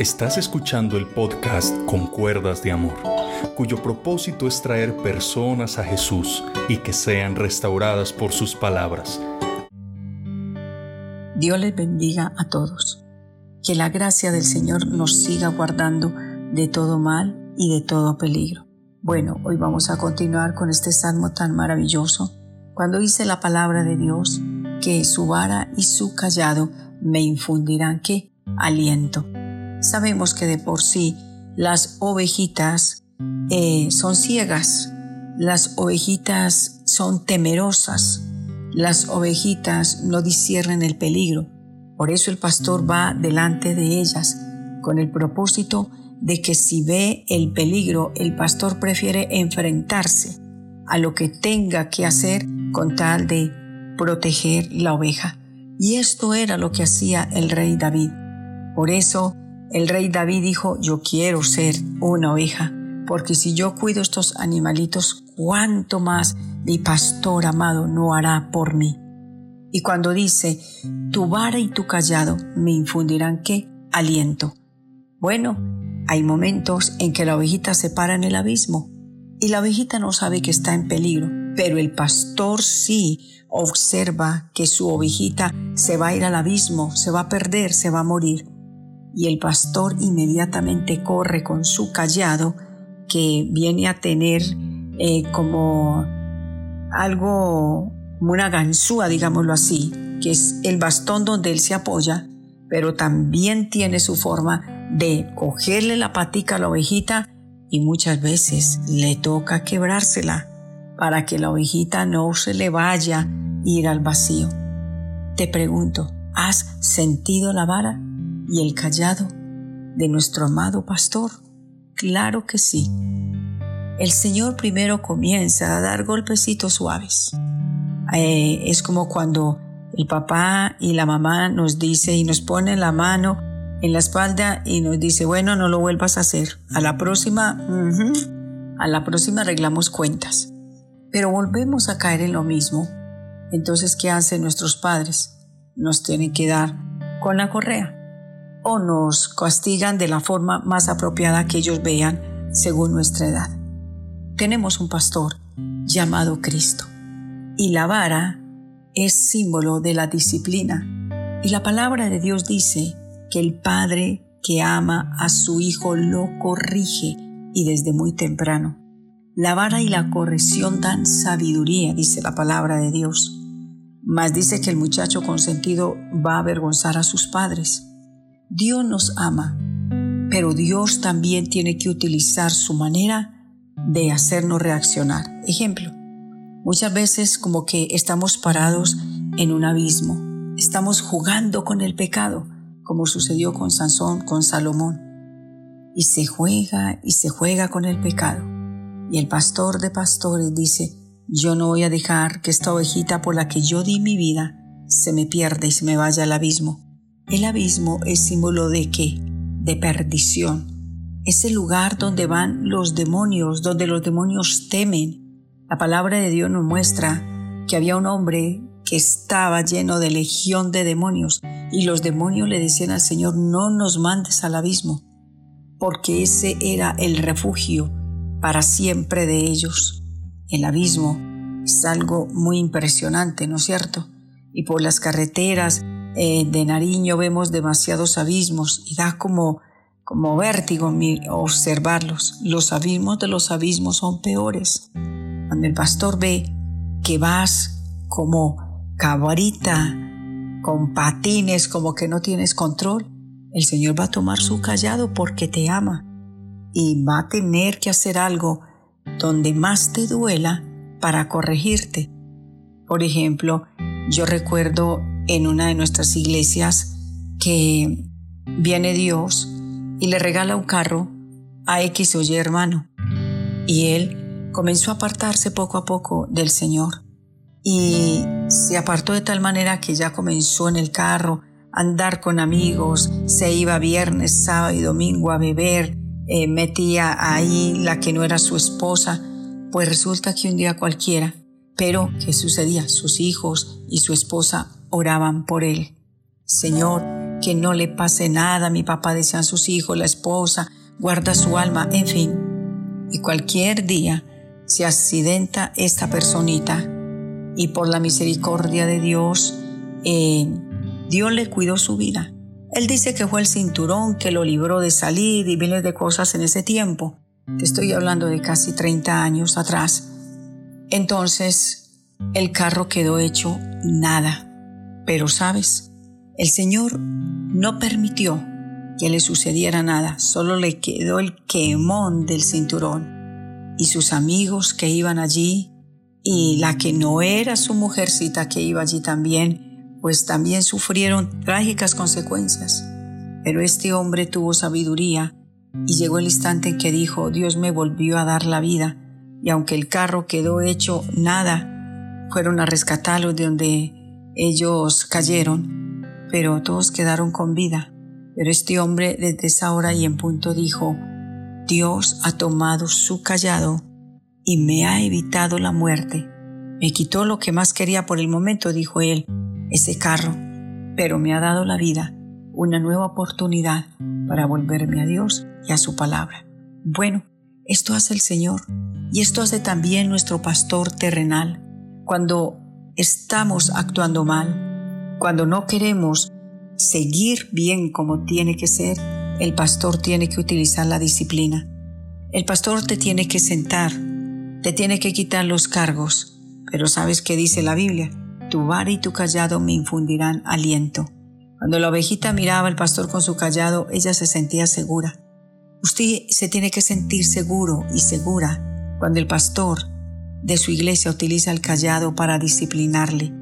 Estás escuchando el podcast Con Cuerdas de Amor, cuyo propósito es traer personas a Jesús y que sean restauradas por sus palabras. Dios les bendiga a todos. Que la gracia del Señor nos siga guardando de todo mal y de todo peligro. Bueno, hoy vamos a continuar con este salmo tan maravilloso. Cuando dice la palabra de Dios, que su vara y su callado me infundirán que aliento. Sabemos que de por sí las ovejitas eh, son ciegas, las ovejitas son temerosas, las ovejitas no disciernen el peligro. Por eso el pastor va delante de ellas con el propósito de que si ve el peligro, el pastor prefiere enfrentarse a lo que tenga que hacer con tal de proteger la oveja. Y esto era lo que hacía el rey David. Por eso el rey David dijo, yo quiero ser una oveja, porque si yo cuido estos animalitos, ¿cuánto más mi pastor amado no hará por mí? Y cuando dice, tu vara y tu callado me infundirán qué? Aliento. Bueno, hay momentos en que la ovejita se para en el abismo y la ovejita no sabe que está en peligro, pero el pastor sí observa que su ovejita se va a ir al abismo, se va a perder, se va a morir y el pastor inmediatamente corre con su callado que viene a tener eh, como algo, como una ganzúa, digámoslo así, que es el bastón donde él se apoya, pero también tiene su forma de cogerle la patica a la ovejita y muchas veces le toca quebrársela para que la ovejita no se le vaya ir al vacío. Te pregunto, ¿has sentido la vara? Y el callado de nuestro amado pastor? Claro que sí. El Señor primero comienza a dar golpecitos suaves. Eh, es como cuando el papá y la mamá nos dice y nos pone la mano en la espalda y nos dice, bueno, no lo vuelvas a hacer. A la próxima, a la próxima arreglamos cuentas. Pero volvemos a caer en lo mismo. Entonces, ¿qué hacen nuestros padres? Nos tienen que dar con la correa o nos castigan de la forma más apropiada que ellos vean según nuestra edad. Tenemos un pastor llamado Cristo y la vara es símbolo de la disciplina y la palabra de Dios dice que el Padre que ama a su Hijo lo corrige y desde muy temprano. La vara y la corrección dan sabiduría, dice la palabra de Dios. Mas dice que el muchacho consentido va a avergonzar a sus padres. Dios nos ama, pero Dios también tiene que utilizar su manera de hacernos reaccionar. Ejemplo, muchas veces como que estamos parados en un abismo, estamos jugando con el pecado, como sucedió con Sansón, con Salomón, y se juega y se juega con el pecado. Y el pastor de pastores dice, yo no voy a dejar que esta ovejita por la que yo di mi vida se me pierda y se me vaya al abismo el abismo es símbolo de qué? De perdición. Es el lugar donde van los demonios, donde los demonios temen. La palabra de Dios nos muestra que había un hombre que estaba lleno de legión de demonios y los demonios le decían al Señor, no nos mandes al abismo, porque ese era el refugio para siempre de ellos. El abismo es algo muy impresionante, ¿no es cierto? Y por las carreteras eh, de Nariño vemos demasiados abismos y da como, como vértigo observarlos. Los abismos de los abismos son peores. Cuando el pastor ve que vas como cabrita, con patines, como que no tienes control, el Señor va a tomar su callado porque te ama y va a tener que hacer algo donde más te duela para corregirte. Por ejemplo, yo recuerdo en una de nuestras iglesias que viene Dios y le regala un carro a X o Y hermano. Y él comenzó a apartarse poco a poco del Señor. Y se apartó de tal manera que ya comenzó en el carro a andar con amigos, se iba viernes, sábado y domingo a beber, eh, metía ahí la que no era su esposa. Pues resulta que un día cualquiera, pero ¿qué sucedía? Sus hijos y su esposa oraban por él. Señor, que no le pase nada, mi papá desean sus hijos, la esposa, guarda su alma, en fin. Y cualquier día se accidenta esta personita y por la misericordia de Dios, eh, Dios le cuidó su vida. Él dice que fue el cinturón que lo libró de salir y miles de cosas en ese tiempo. Te estoy hablando de casi 30 años atrás. Entonces, el carro quedó hecho nada. Pero sabes, el Señor no permitió que le sucediera nada, solo le quedó el quemón del cinturón. Y sus amigos que iban allí y la que no era su mujercita que iba allí también, pues también sufrieron trágicas consecuencias. Pero este hombre tuvo sabiduría y llegó el instante en que dijo, Dios me volvió a dar la vida y aunque el carro quedó hecho nada, fueron a rescatarlo de donde ellos cayeron, pero todos quedaron con vida. Pero este hombre desde esa hora y en punto dijo, Dios ha tomado su callado y me ha evitado la muerte. Me quitó lo que más quería por el momento, dijo él, ese carro, pero me ha dado la vida, una nueva oportunidad para volverme a Dios y a su palabra. Bueno, esto hace el Señor y esto hace también nuestro pastor terrenal. Cuando estamos actuando mal, cuando no queremos seguir bien como tiene que ser, el pastor tiene que utilizar la disciplina. El pastor te tiene que sentar, te tiene que quitar los cargos, pero ¿sabes qué dice la Biblia? Tu vara y tu callado me infundirán aliento. Cuando la ovejita miraba al pastor con su callado, ella se sentía segura. Usted se tiene que sentir seguro y segura cuando el pastor de su iglesia utiliza el callado para disciplinarle.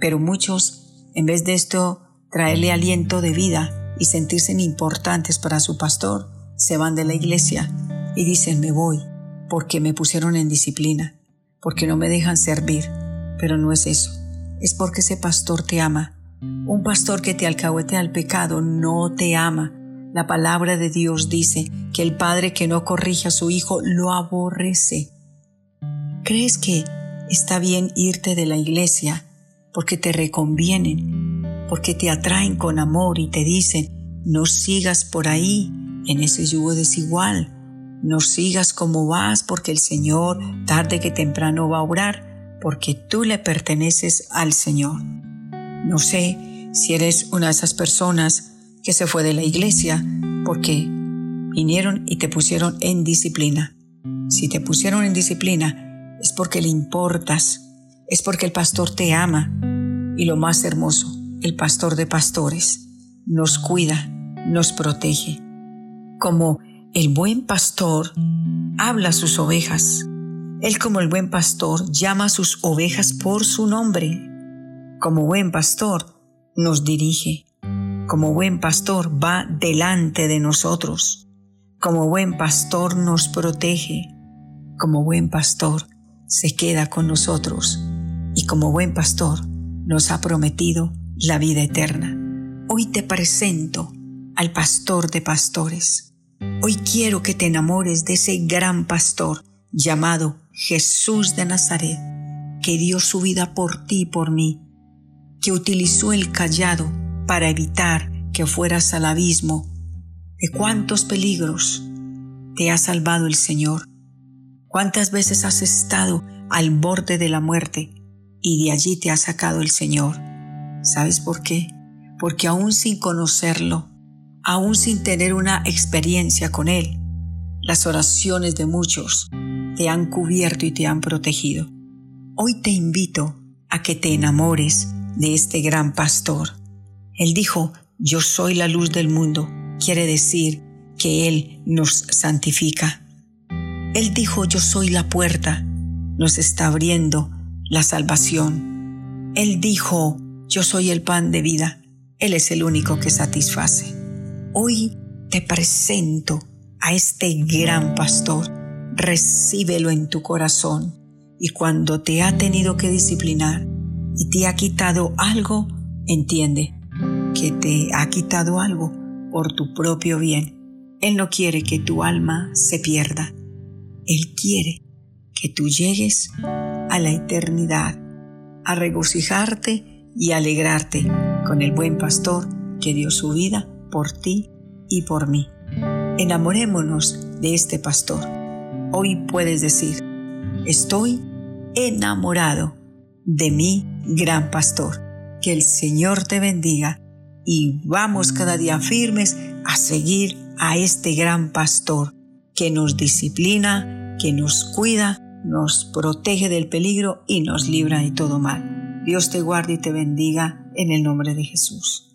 Pero muchos, en vez de esto, traerle aliento de vida, y sentirse importantes para su pastor, se van de la iglesia y dicen me voy porque me pusieron en disciplina, porque no me dejan servir. Pero no es eso, es porque ese pastor te ama. Un pastor que te alcahuete al pecado no te ama. La palabra de Dios dice que el padre que no corrige a su hijo lo aborrece. ¿Crees que está bien irte de la iglesia porque te reconvienen, porque te atraen con amor y te dicen, no sigas por ahí en ese yugo desigual, no sigas como vas porque el Señor tarde que temprano va a obrar, porque tú le perteneces al Señor. No sé si eres una de esas personas que se fue de la iglesia porque vinieron y te pusieron en disciplina. Si te pusieron en disciplina es porque le importas, es porque el pastor te ama y lo más hermoso, el pastor de pastores, nos cuida, nos protege. Como el buen pastor habla a sus ovejas. Él como el buen pastor llama a sus ovejas por su nombre. Como buen pastor nos dirige. Como buen pastor va delante de nosotros. Como buen pastor nos protege. Como buen pastor se queda con nosotros. Y como buen pastor nos ha prometido la vida eterna. Hoy te presento al pastor de pastores. Hoy quiero que te enamores de ese gran pastor llamado Jesús de Nazaret, que dio su vida por ti y por mí, que utilizó el callado para evitar que fueras al abismo. ¿De cuántos peligros te ha salvado el Señor? ¿Cuántas veces has estado al borde de la muerte y de allí te ha sacado el Señor? ¿Sabes por qué? Porque aún sin conocerlo, aún sin tener una experiencia con Él, las oraciones de muchos te han cubierto y te han protegido. Hoy te invito a que te enamores de este gran pastor. Él dijo, yo soy la luz del mundo. Quiere decir que Él nos santifica. Él dijo, yo soy la puerta. Nos está abriendo la salvación. Él dijo, yo soy el pan de vida. Él es el único que satisface. Hoy te presento a este gran pastor. Recíbelo en tu corazón y cuando te ha tenido que disciplinar y te ha quitado algo, entiende que te ha quitado algo por tu propio bien. Él no quiere que tu alma se pierda. Él quiere que tú llegues a la eternidad, a regocijarte y alegrarte con el buen pastor que dio su vida por ti y por mí. Enamorémonos de este pastor. Hoy puedes decir, estoy enamorado de mi gran pastor. Que el Señor te bendiga y vamos cada día firmes a seguir a este gran pastor que nos disciplina, que nos cuida, nos protege del peligro y nos libra de todo mal. Dios te guarde y te bendiga en el nombre de Jesús.